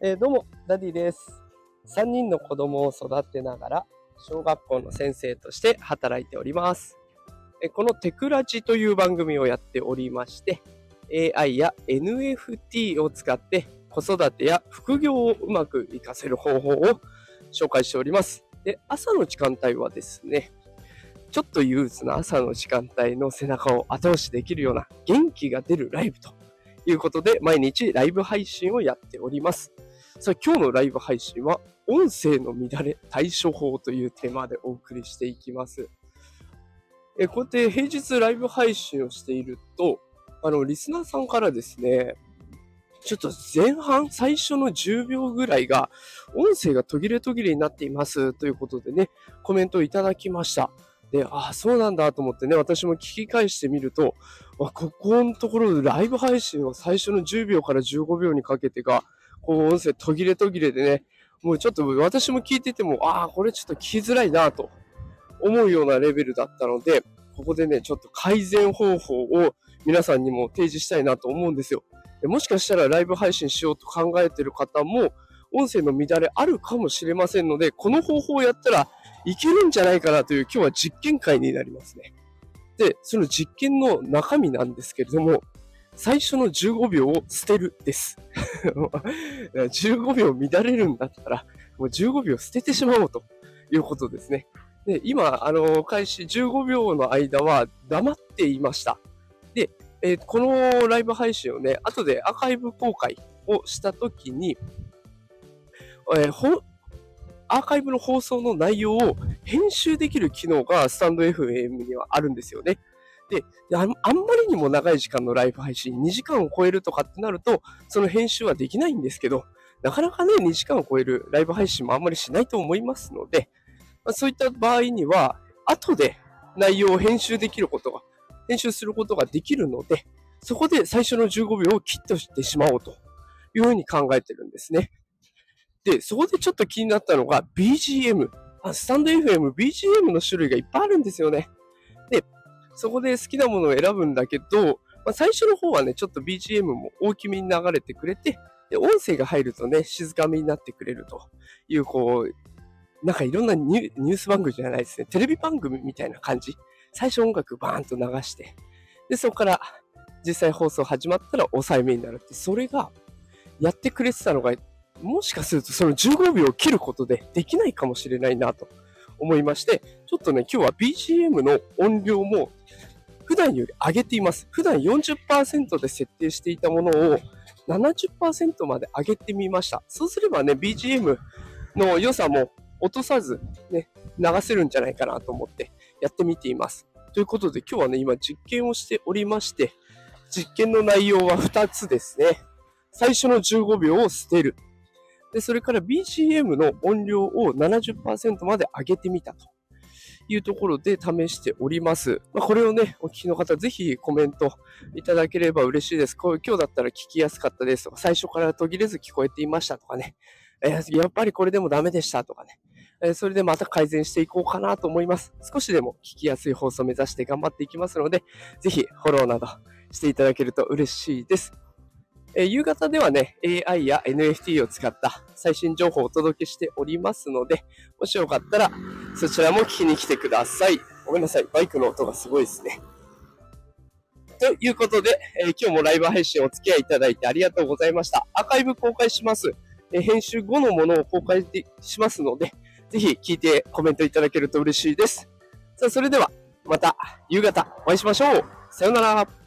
えー、どうも、ダディです。3人の子供を育てながら、小学校の先生として働いております。え、このテクラジという番組をやっておりまして、AI や NFT を使って子育てや副業をうまく活かせる方法を紹介しております。で、朝の時間帯はですね、ちょっと憂鬱な朝の時間帯の背中を後押しできるような元気が出るライブということで、毎日ライブ配信をやっております。さあ、今日のライブ配信は、音声の乱れ対処法というテーマでお送りしていきます。えこうやって平日ライブ配信をしていると、あの、リスナーさんからですね、ちょっと前半、最初の10秒ぐらいが、音声が途切れ途切れになっていますということでね、コメントをいただきました。で、ああ、そうなんだと思ってね、私も聞き返してみると、ここのところライブ配信は最初の10秒から15秒にかけてが、こう音声途切れ途切れでね、もうちょっと私も聞いてても、ああ、これちょっと聞きづらいなと思うようなレベルだったので、ここでね、ちょっと改善方法を皆さんにも提示したいなと思うんですよ。もしかしたらライブ配信しようと考えてる方も、音声の乱れあるかもしれませんので、この方法をやったらいけるんじゃないかなという今日は実験会になりますね。で、その実験の中身なんですけれども、最初の15秒を捨てるです。15秒乱れるんだったら、もう15秒捨ててしまおうということですね。で、今、あの、開始15秒の間は黙っていました。で、えー、このライブ配信をね、後でアーカイブ公開をしたときに、えー、アーカイブの放送の内容を編集できる機能がスタンド FM にはあるんですよね。であ、あんまりにも長い時間のライブ配信、2時間を超えるとかってなると、その編集はできないんですけど、なかなかね、2時間を超えるライブ配信もあんまりしないと思いますので、まあ、そういった場合には、後で内容を編集できることが、編集することができるので、そこで最初の15秒を切っとしてしまおうというふうに考えてるんですね。で、そこでちょっと気になったのが BGM。あスタンド FM、BGM の種類がいっぱいあるんですよね。そこで好きなものを選ぶんだけど、まあ、最初の方はね、ちょっと BGM も大きめに流れてくれて、で、音声が入るとね、静かめになってくれるという、こう、なんかいろんなニュース番組じゃないですね。テレビ番組みたいな感じ。最初音楽バーンと流して、で、そこから実際放送始まったら抑えめになるって、それがやってくれてたのが、もしかするとその15秒を切ることでできないかもしれないなと思いまして、ちょっとね、今日は BGM の音量も普段より上げています。普段40%で設定していたものを70%まで上げてみました。そうすればね、BGM の良さも落とさずね、流せるんじゃないかなと思ってやってみています。ということで今日はね、今実験をしておりまして、実験の内容は2つですね。最初の15秒を捨てる。で、それから BGM の音量を70%まで上げてみたというところで試しております。まあ、これをね、お聞きの方、ぜひコメントいただければ嬉しいです。こう今日だったら聞きやすかったですとか、最初から途切れず聞こえていましたとかね、えー、やっぱりこれでもダメでしたとかね、え、それでまた改善していこうかなと思います。少しでも聞きやすい放送を目指して頑張っていきますので、ぜひフォローなどしていただけると嬉しいです。え夕方ではね、AI や NFT を使った最新情報をお届けしておりますので、もしよかったらそちらも聞きに来てください。ごめんなさい。バイクの音がすごいですね。ということで、えー、今日もライブ配信お付き合いいただいてありがとうございました。アーカイブ公開します。えー、編集後のものを公開しますので、ぜひ聞いてコメントいただけると嬉しいです。さあ、それではまた夕方お会いしましょう。さようなら。